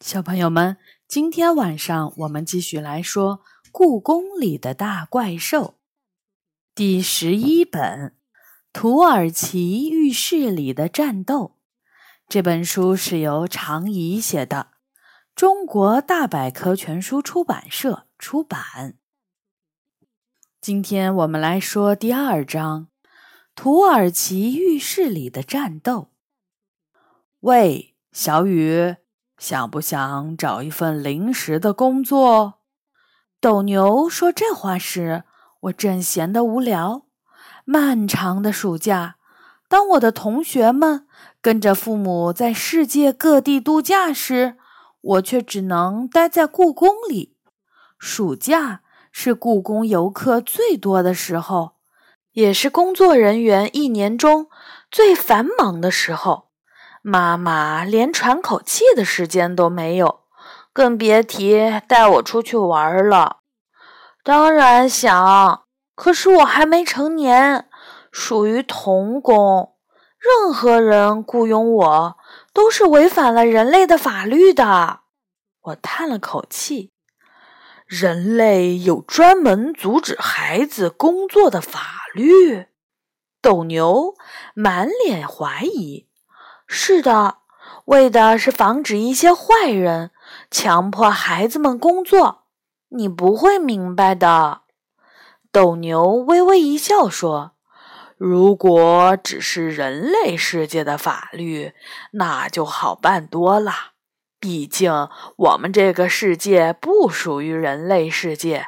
小朋友们，今天晚上我们继续来说《故宫里的大怪兽》第十一本《土耳其浴室里的战斗》。这本书是由常怡写的，中国大百科全书出版社出版。今天我们来说第二章《土耳其浴室里的战斗》。喂，小雨。想不想找一份临时的工作？斗牛说这话时，我正闲得无聊。漫长的暑假，当我的同学们跟着父母在世界各地度假时，我却只能待在故宫里。暑假是故宫游客最多的时候，也是工作人员一年中最繁忙的时候。妈妈连喘口气的时间都没有，更别提带我出去玩了。当然想，可是我还没成年，属于童工。任何人雇佣我，都是违反了人类的法律的。我叹了口气。人类有专门阻止孩子工作的法律？斗牛满脸怀疑。是的，为的是防止一些坏人强迫孩子们工作。你不会明白的。斗牛微微一笑说：“如果只是人类世界的法律，那就好办多了。毕竟我们这个世界不属于人类世界，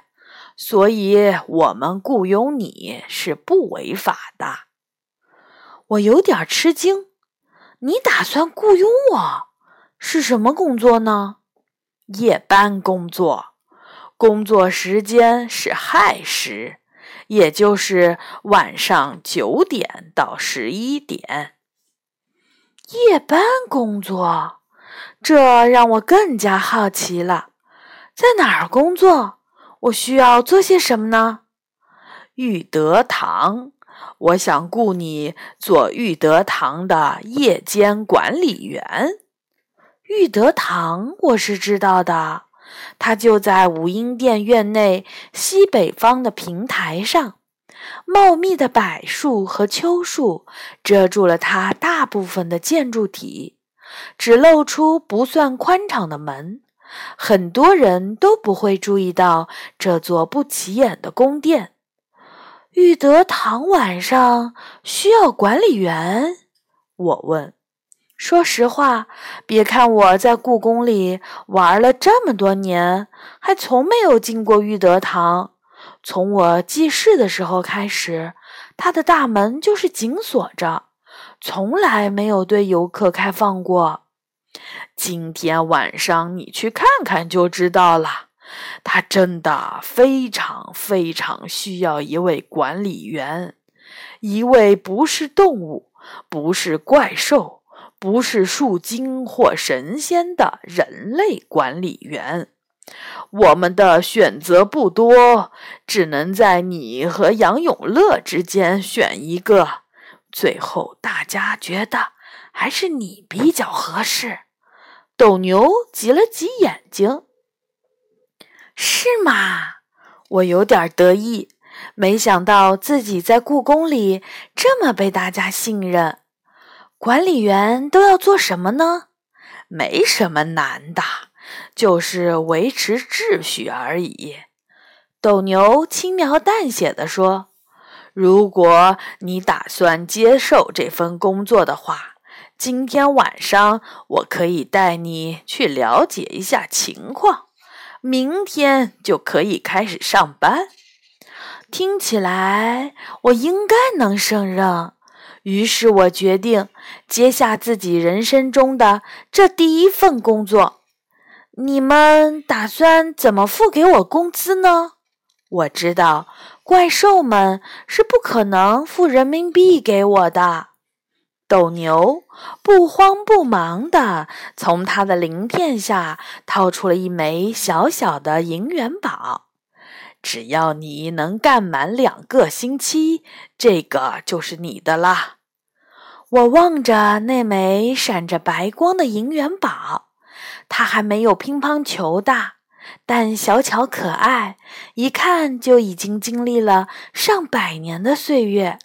所以我们雇佣你是不违法的。”我有点吃惊。你打算雇佣我？是什么工作呢？夜班工作，工作时间是亥时，也就是晚上九点到十一点。夜班工作，这让我更加好奇了。在哪儿工作？我需要做些什么呢？玉德堂。我想雇你做玉德堂的夜间管理员。玉德堂我是知道的，它就在武英殿院内西北方的平台上。茂密的柏树和秋树遮住了它大部分的建筑体，只露出不算宽敞的门。很多人都不会注意到这座不起眼的宫殿。玉德堂晚上需要管理员，我问。说实话，别看我在故宫里玩了这么多年，还从没有进过玉德堂。从我记事的时候开始，它的大门就是紧锁着，从来没有对游客开放过。今天晚上你去看看就知道了。他真的非常非常需要一位管理员，一位不是动物、不是怪兽、不是树精或神仙的人类管理员。我们的选择不多，只能在你和杨永乐之间选一个。最后，大家觉得还是你比较合适。斗牛挤了挤眼睛。是吗？我有点得意，没想到自己在故宫里这么被大家信任。管理员都要做什么呢？没什么难的，就是维持秩序而已。斗牛轻描淡写的说：“如果你打算接受这份工作的话，今天晚上我可以带你去了解一下情况。”明天就可以开始上班，听起来我应该能胜任。于是我决定接下自己人生中的这第一份工作。你们打算怎么付给我工资呢？我知道怪兽们是不可能付人民币给我的。斗牛不慌不忙地从他的鳞片下掏出了一枚小小的银元宝。只要你能干满两个星期，这个就是你的啦。我望着那枚闪着白光的银元宝，它还没有乒乓球大，但小巧可爱，一看就已经经历了上百年的岁月。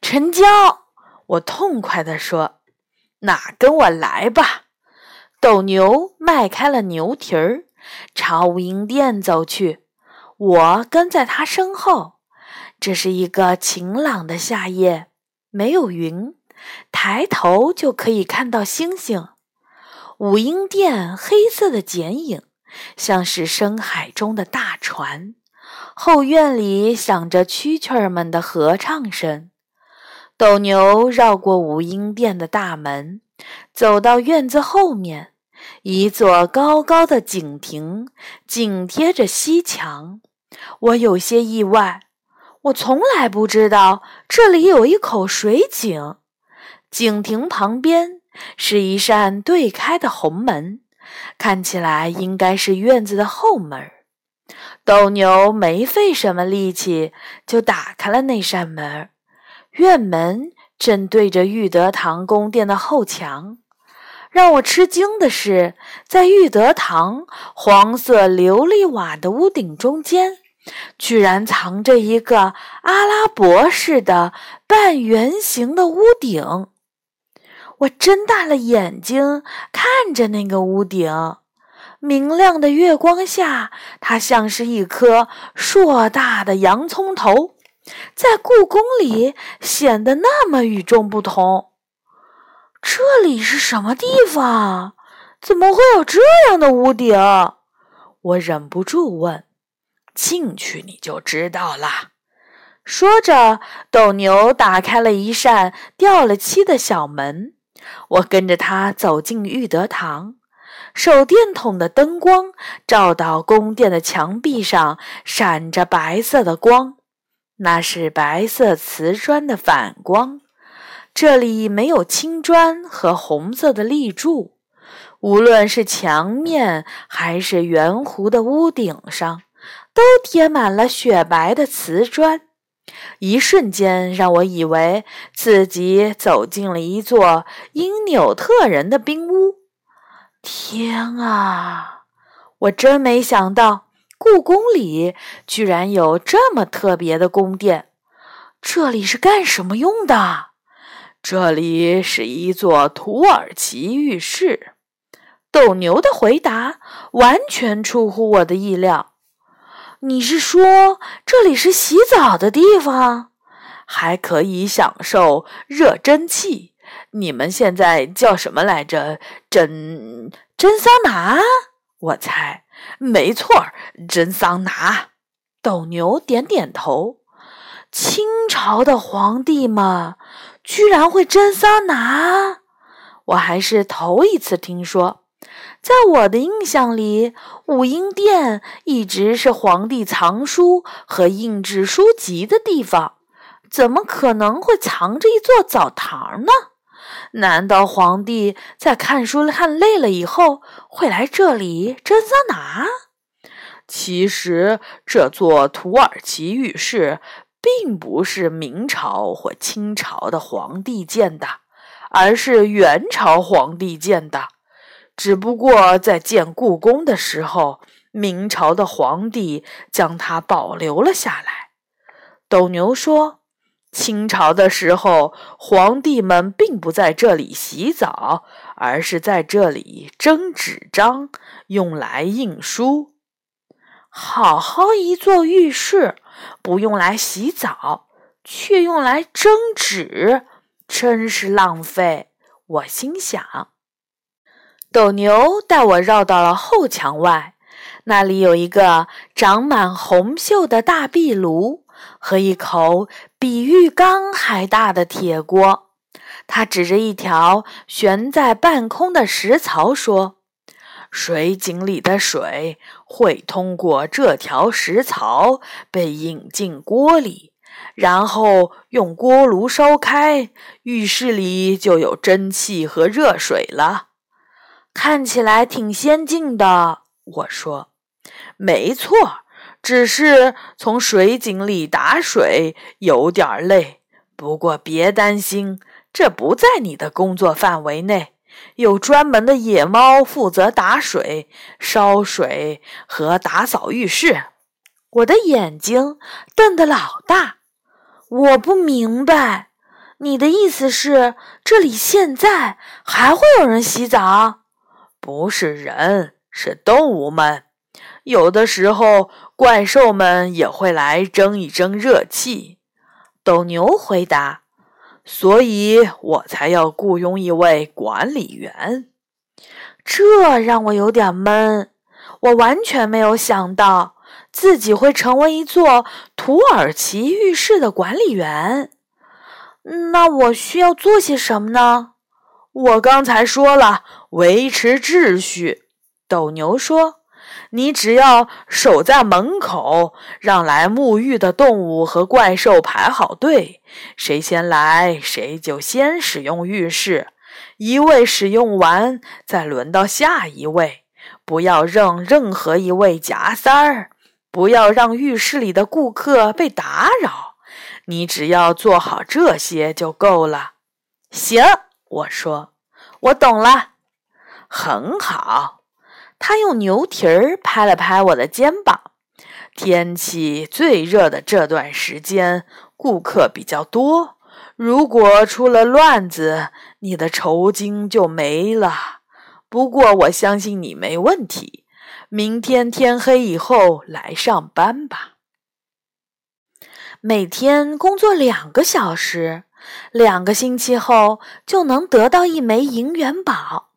成交！我痛快地说：“那跟我来吧。”斗牛迈开了牛蹄儿，朝无音殿走去。我跟在他身后。这是一个晴朗的夏夜，没有云，抬头就可以看到星星。五音殿黑色的剪影，像是深海中的大船。后院里响着蛐蛐儿们的合唱声。斗牛绕过五音殿的大门，走到院子后面，一座高高的井亭紧贴着西墙。我有些意外。我从来不知道这里有一口水井，井亭旁边是一扇对开的红门，看起来应该是院子的后门。斗牛没费什么力气就打开了那扇门，院门正对着玉德堂宫殿的后墙。让我吃惊的是，在玉德堂黄色琉璃瓦的屋顶中间。居然藏着一个阿拉伯式的半圆形的屋顶，我睁大了眼睛看着那个屋顶，明亮的月光下，它像是一颗硕大的洋葱头，在故宫里显得那么与众不同。这里是什么地方？怎么会有这样的屋顶？我忍不住问。进去你就知道了。说着，斗牛打开了一扇掉了漆的小门。我跟着他走进玉德堂，手电筒的灯光照到宫殿的墙壁上，闪着白色的光，那是白色瓷砖的反光。这里没有青砖和红色的立柱，无论是墙面还是圆弧的屋顶上。都贴满了雪白的瓷砖，一瞬间让我以为自己走进了一座因纽特人的冰屋。天啊，我真没想到故宫里居然有这么特别的宫殿。这里是干什么用的？这里是一座土耳其浴室。斗牛的回答完全出乎我的意料。你是说这里是洗澡的地方，还可以享受热蒸汽？你们现在叫什么来着？蒸蒸桑拿？我猜没错，蒸桑拿。斗牛点点头。清朝的皇帝们居然会蒸桑拿，我还是头一次听说。在我的印象里，武英殿一直是皇帝藏书和印制书籍的地方，怎么可能会藏着一座澡堂呢？难道皇帝在看书看累了以后会来这里蒸桑拿？其实，这座土耳其浴室并不是明朝或清朝的皇帝建的，而是元朝皇帝建的。只不过在建故宫的时候，明朝的皇帝将它保留了下来。斗牛说：“清朝的时候，皇帝们并不在这里洗澡，而是在这里蒸纸张，用来印书。好好一座浴室，不用来洗澡，却用来蒸纸，真是浪费。”我心想。斗牛带我绕到了后墙外，那里有一个长满红锈的大壁炉和一口比浴缸还大的铁锅。他指着一条悬在半空的石槽说：“水井里的水会通过这条石槽被引进锅里，然后用锅炉烧开，浴室里就有蒸汽和热水了。”看起来挺先进的，我说，没错，只是从水井里打水有点累。不过别担心，这不在你的工作范围内。有专门的野猫负责打水、烧水和打扫浴室。我的眼睛瞪得老大，我不明白，你的意思是这里现在还会有人洗澡？不是人，是动物们。有的时候，怪兽们也会来争一争热气。斗牛回答：“所以我才要雇佣一位管理员。”这让我有点闷。我完全没有想到自己会成为一座土耳其浴室的管理员。那我需要做些什么呢？我刚才说了，维持秩序。斗牛说。你只要守在门口，让来沐浴的动物和怪兽排好队，谁先来谁就先使用浴室，一位使用完再轮到下一位，不要让任何一位夹塞儿，不要让浴室里的顾客被打扰。你只要做好这些就够了。行，我说，我懂了，很好。他用牛蹄儿拍了拍我的肩膀。天气最热的这段时间，顾客比较多。如果出了乱子，你的酬金就没了。不过我相信你没问题。明天天黑以后来上班吧。每天工作两个小时，两个星期后就能得到一枚银元宝。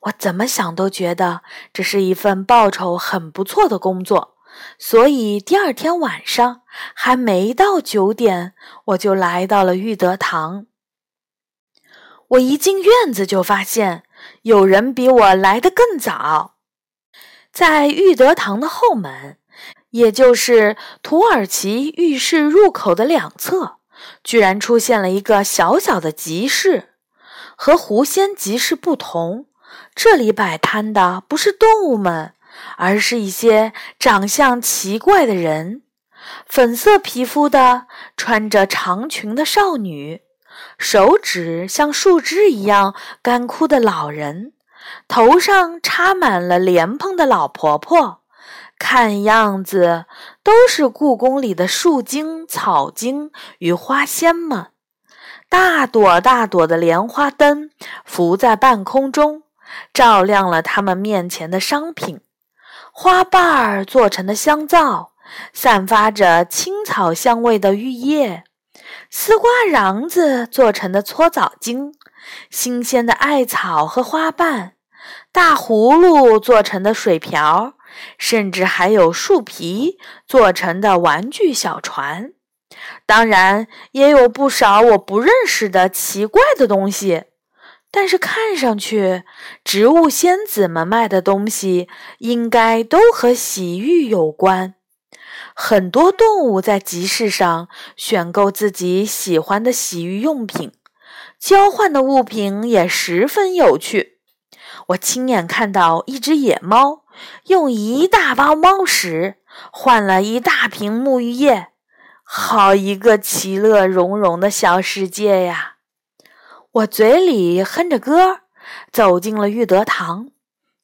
我怎么想都觉得这是一份报酬很不错的工作，所以第二天晚上还没到九点，我就来到了玉德堂。我一进院子就发现有人比我来得更早，在玉德堂的后门，也就是土耳其浴室入口的两侧，居然出现了一个小小的集市，和狐仙集市不同。这里摆摊的不是动物们，而是一些长相奇怪的人：粉色皮肤的、穿着长裙的少女，手指像树枝一样干枯的老人，头上插满了莲蓬的老婆婆，看样子都是故宫里的树精、草精与花仙们。大朵大朵的莲花灯浮在半空中。照亮了他们面前的商品：花瓣儿做成的香皂，散发着青草香味的浴液；丝瓜瓤子做成的搓澡巾，新鲜的艾草和花瓣；大葫芦做成的水瓢，甚至还有树皮做成的玩具小船。当然，也有不少我不认识的奇怪的东西。但是看上去，植物仙子们卖的东西应该都和洗浴有关。很多动物在集市上选购自己喜欢的洗浴用品，交换的物品也十分有趣。我亲眼看到一只野猫用一大包猫屎换了一大瓶沐浴液，好一个其乐融融的小世界呀！我嘴里哼着歌，走进了玉德堂。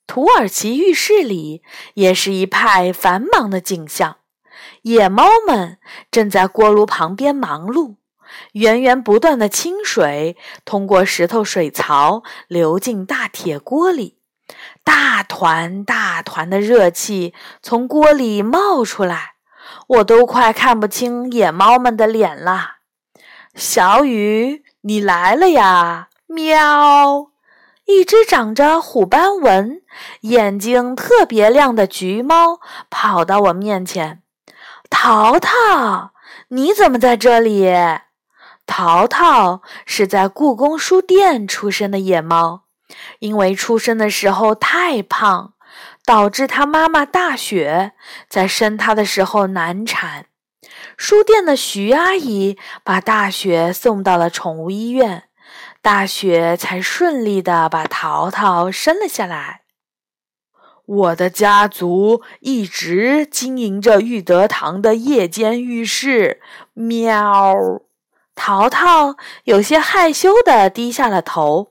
土耳其浴室里也是一派繁忙的景象。野猫们正在锅炉旁边忙碌，源源不断的清水通过石头水槽流进大铁锅里，大团大团的热气从锅里冒出来，我都快看不清野猫们的脸了。小雨。你来了呀！喵！一只长着虎斑纹、眼睛特别亮的橘猫跑到我面前。淘淘，你怎么在这里？淘淘是在故宫书店出生的野猫，因为出生的时候太胖，导致他妈妈大雪在生他的时候难产。书店的徐阿姨把大雪送到了宠物医院，大雪才顺利的把淘淘生了下来。我的家族一直经营着玉德堂的夜间浴室。喵，淘淘有些害羞的低下了头。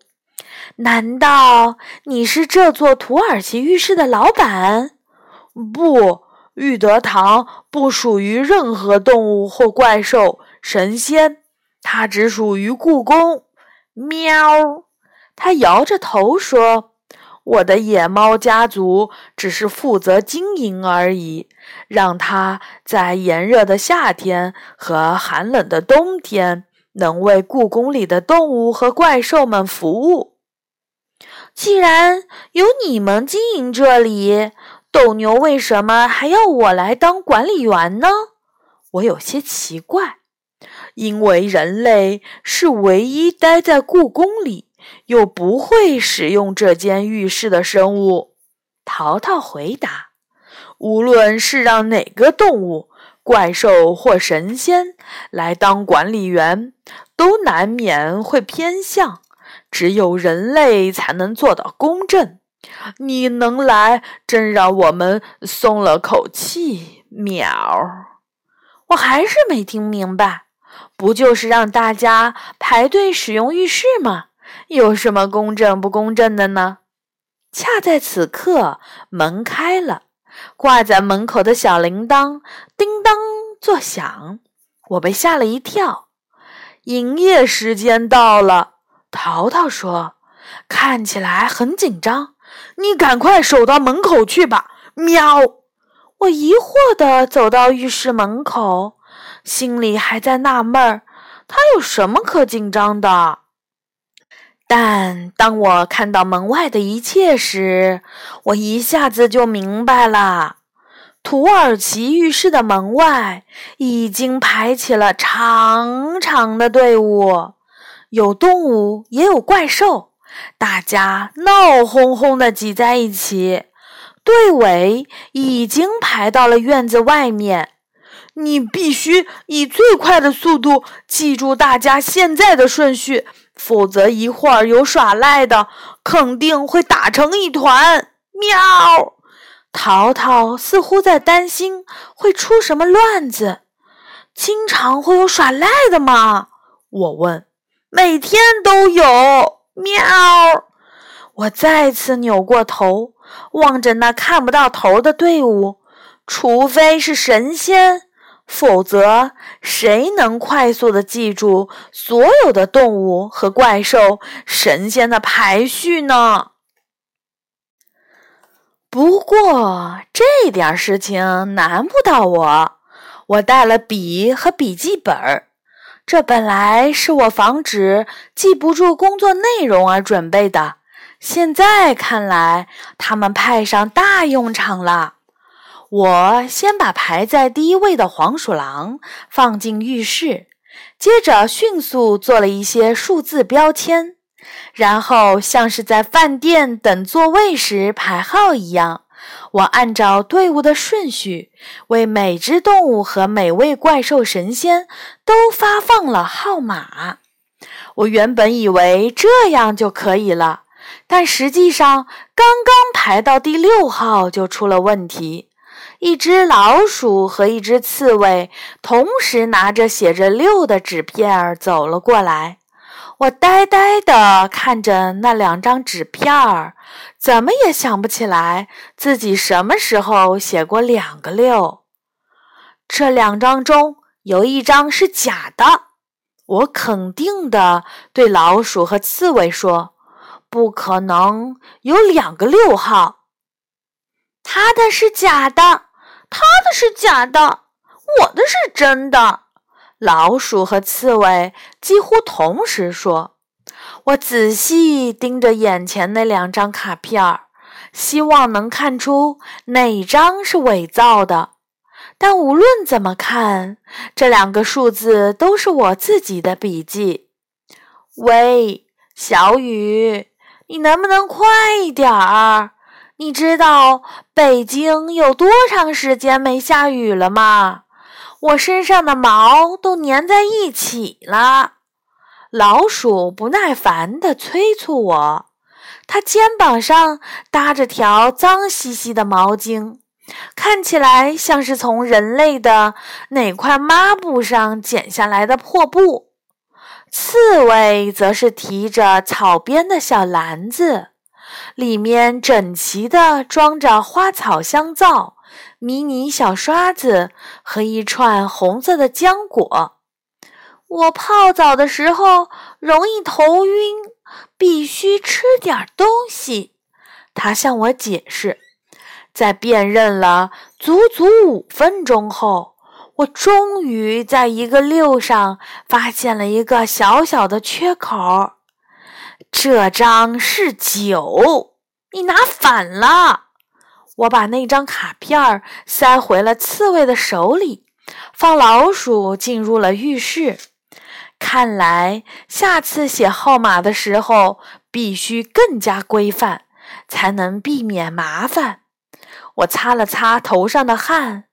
难道你是这座土耳其浴室的老板？不，玉德堂不属于任何动物或怪兽、神仙，它只属于故宫。喵！他摇着头说：“我的野猫家族只是负责经营而已，让它在炎热的夏天和寒冷的冬天能为故宫里的动物和怪兽们服务。”既然由你们经营这里，斗牛为什么还要我来当管理员呢？我有些奇怪。因为人类是唯一待在故宫里又不会使用这间浴室的生物。淘淘回答：“无论是让哪个动物、怪兽或神仙来当管理员，都难免会偏向。”只有人类才能做到公正。你能来，真让我们松了口气。喵！我还是没听明白，不就是让大家排队使用浴室吗？有什么公正不公正的呢？恰在此刻，门开了，挂在门口的小铃铛叮当作响，我被吓了一跳。营业时间到了。淘淘说：“看起来很紧张，你赶快守到门口去吧。”喵！我疑惑地走到浴室门口，心里还在纳闷儿，他有什么可紧张的？但当我看到门外的一切时，我一下子就明白了：土耳其浴室的门外已经排起了长长的队伍。有动物，也有怪兽，大家闹哄哄的挤在一起，队尾已经排到了院子外面。你必须以最快的速度记住大家现在的顺序，否则一会儿有耍赖的，肯定会打成一团。喵！淘淘似乎在担心会出什么乱子。经常会有耍赖的吗？我问。每天都有喵！我再次扭过头，望着那看不到头的队伍。除非是神仙，否则谁能快速的记住所有的动物和怪兽、神仙的排序呢？不过这点事情难不倒我，我带了笔和笔记本儿。这本来是我防止记不住工作内容而准备的，现在看来，他们派上大用场了。我先把排在第一位的黄鼠狼放进浴室，接着迅速做了一些数字标签，然后像是在饭店等座位时排号一样。我按照队伍的顺序，为每只动物和每位怪兽神仙都发放了号码。我原本以为这样就可以了，但实际上刚刚排到第六号就出了问题。一只老鼠和一只刺猬同时拿着写着六的纸片儿走了过来。我呆呆地看着那两张纸片儿，怎么也想不起来自己什么时候写过两个六。这两张中有一张是假的，我肯定地对老鼠和刺猬说：“不可能有两个六号。”他的是假的，他的是假的，我的是真的。老鼠和刺猬几乎同时说：“我仔细盯着眼前那两张卡片儿，希望能看出哪张是伪造的。但无论怎么看，这两个数字都是我自己的笔记。”喂，小雨，你能不能快一点儿？你知道北京有多长时间没下雨了吗？我身上的毛都粘在一起了，老鼠不耐烦地催促我。它肩膀上搭着条脏兮兮的毛巾，看起来像是从人类的哪块抹布上剪下来的破布。刺猬则是提着草编的小篮子，里面整齐地装着花草香皂、迷你小刷子和一串红色的浆果。我泡澡的时候容易头晕，必须吃点东西。他向我解释。在辨认了足足五分钟后。我终于在一个六上发现了一个小小的缺口，这张是九，你拿反了。我把那张卡片塞回了刺猬的手里，放老鼠进入了浴室。看来下次写号码的时候必须更加规范，才能避免麻烦。我擦了擦头上的汗。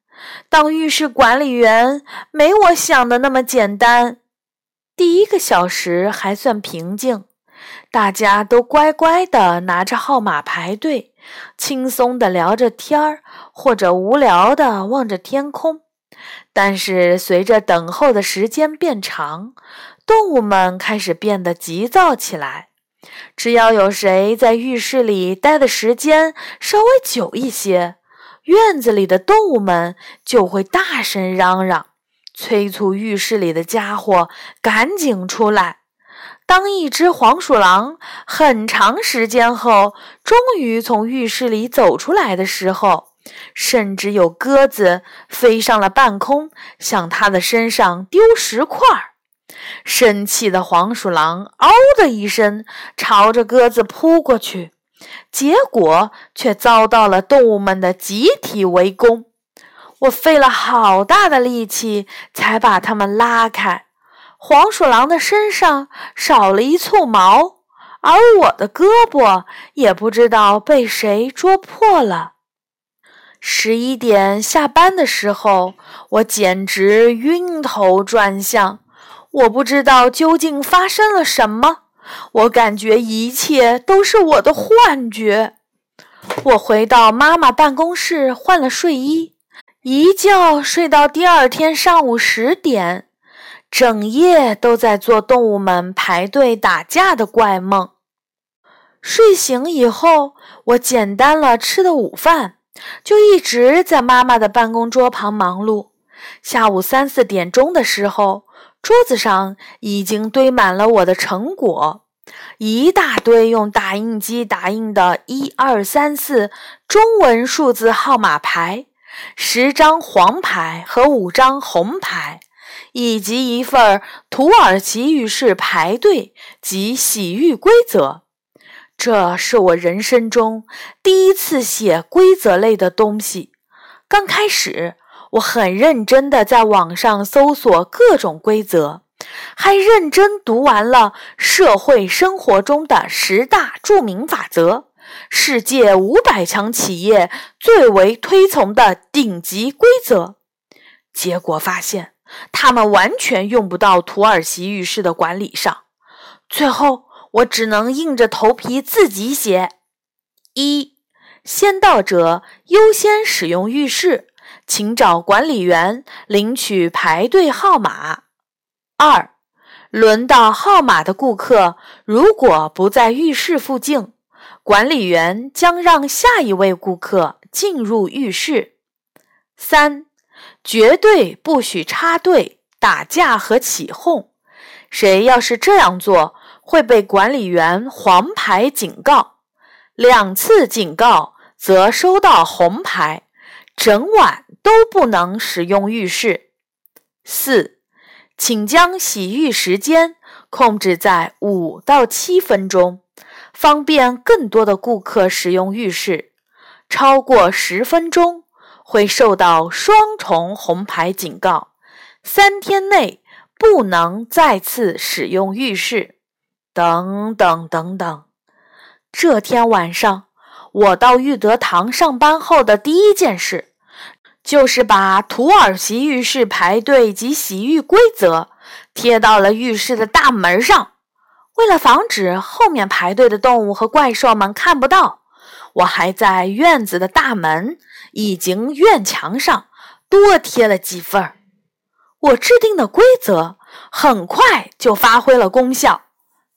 当浴室管理员没我想的那么简单。第一个小时还算平静，大家都乖乖的拿着号码排队，轻松地聊着天儿，或者无聊地望着天空。但是随着等候的时间变长，动物们开始变得急躁起来。只要有谁在浴室里待的时间稍微久一些，院子里的动物们就会大声嚷嚷，催促浴室里的家伙赶紧出来。当一只黄鼠狼很长时间后终于从浴室里走出来的时候，甚至有鸽子飞上了半空，向它的身上丢石块。生气的黄鼠狼“嗷”的一声，朝着鸽子扑过去。结果却遭到了动物们的集体围攻，我费了好大的力气才把它们拉开。黄鼠狼的身上少了一簇毛，而我的胳膊也不知道被谁捉破了。十一点下班的时候，我简直晕头转向，我不知道究竟发生了什么。我感觉一切都是我的幻觉。我回到妈妈办公室换了睡衣，一觉睡到第二天上午十点，整夜都在做动物们排队打架的怪梦。睡醒以后，我简单了吃的午饭，就一直在妈妈的办公桌旁忙碌。下午三四点钟的时候。桌子上已经堆满了我的成果，一大堆用打印机打印的一二三四中文数字号码牌，十张黄牌和五张红牌，以及一份土耳其浴室排队及洗浴规则。这是我人生中第一次写规则类的东西。刚开始。我很认真地在网上搜索各种规则，还认真读完了社会生活中的十大著名法则、世界五百强企业最为推崇的顶级规则。结果发现，他们完全用不到土耳其浴室的管理上。最后，我只能硬着头皮自己写：一，先到者优先使用浴室。请找管理员领取排队号码。二，轮到号码的顾客如果不在浴室附近，管理员将让下一位顾客进入浴室。三，绝对不许插队、打架和起哄。谁要是这样做，会被管理员黄牌警告。两次警告则收到红牌。整晚都不能使用浴室。四，请将洗浴时间控制在五到七分钟，方便更多的顾客使用浴室。超过十分钟会受到双重红牌警告，三天内不能再次使用浴室。等等等等。这天晚上，我到玉德堂上班后的第一件事。就是把土耳其浴室排队及洗浴规则贴到了浴室的大门上。为了防止后面排队的动物和怪兽们看不到，我还在院子的大门以及院墙上多贴了几份儿。我制定的规则很快就发挥了功效。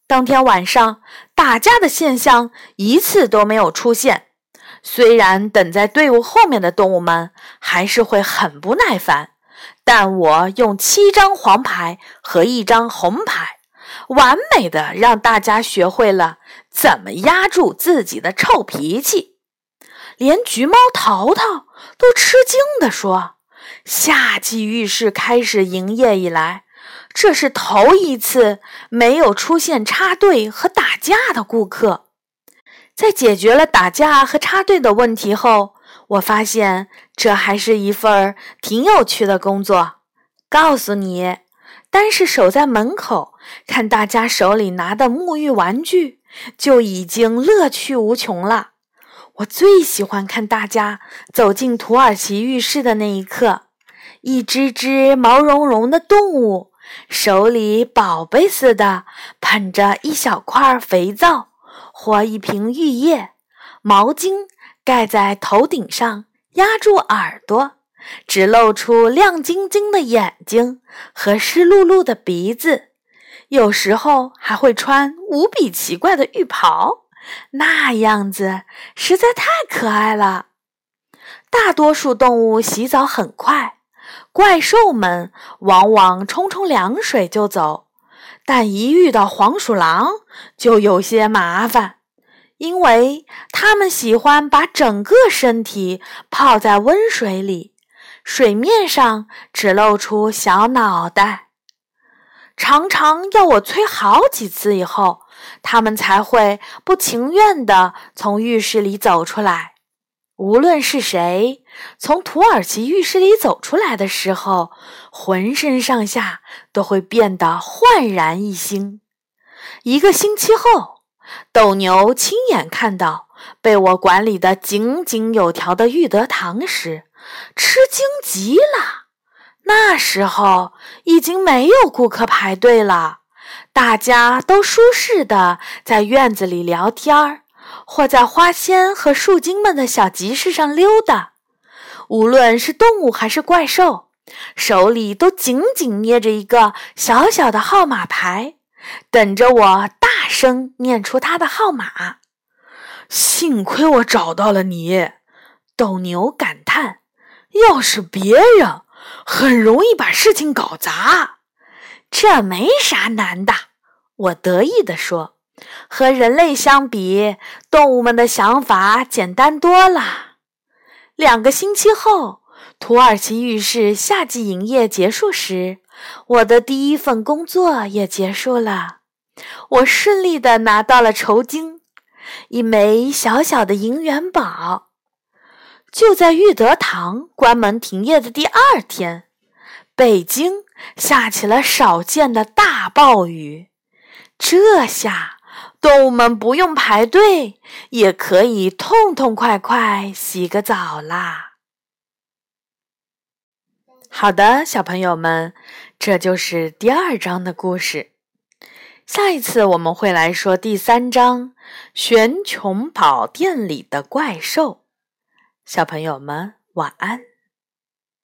当天晚上，打架的现象一次都没有出现。虽然等在队伍后面的动物们还是会很不耐烦，但我用七张黄牌和一张红牌，完美的让大家学会了怎么压住自己的臭脾气。连橘猫淘淘都吃惊地说：“夏季浴室开始营业以来，这是头一次没有出现插队和打架的顾客。”在解决了打架和插队的问题后，我发现这还是一份挺有趣的工作。告诉你，单是守在门口看大家手里拿的沐浴玩具，就已经乐趣无穷了。我最喜欢看大家走进土耳其浴室的那一刻，一只只毛茸茸的动物，手里宝贝似的捧着一小块肥皂。或一瓶浴液，毛巾盖在头顶上，压住耳朵，只露出亮晶晶的眼睛和湿漉漉的鼻子。有时候还会穿无比奇怪的浴袍，那样子实在太可爱了。大多数动物洗澡很快，怪兽们往往冲冲凉水就走。但一遇到黄鼠狼，就有些麻烦，因为它们喜欢把整个身体泡在温水里，水面上只露出小脑袋，常常要我催好几次以后，它们才会不情愿地从浴室里走出来。无论是谁从土耳其浴室里走出来的时候，浑身上下都会变得焕然一新。一个星期后，斗牛亲眼看到被我管理的井井有条的玉德堂时，吃惊极了。那时候已经没有顾客排队了，大家都舒适的在院子里聊天儿。或在花仙和树精们的小集市上溜达，无论是动物还是怪兽，手里都紧紧捏着一个小小的号码牌，等着我大声念出他的号码。幸亏我找到了你，斗牛感叹：“要是别人，很容易把事情搞砸。”这没啥难的，我得意地说。和人类相比，动物们的想法简单多了。两个星期后，土耳其浴室夏季营业结束时，我的第一份工作也结束了。我顺利的拿到了酬金，一枚小小的银元宝。就在玉德堂关门停业的第二天，北京下起了少见的大暴雨。这下。动物们不用排队，也可以痛痛快快洗个澡啦。好的，小朋友们，这就是第二章的故事。下一次我们会来说第三章《玄穹宝殿里的怪兽》。小朋友们，晚安。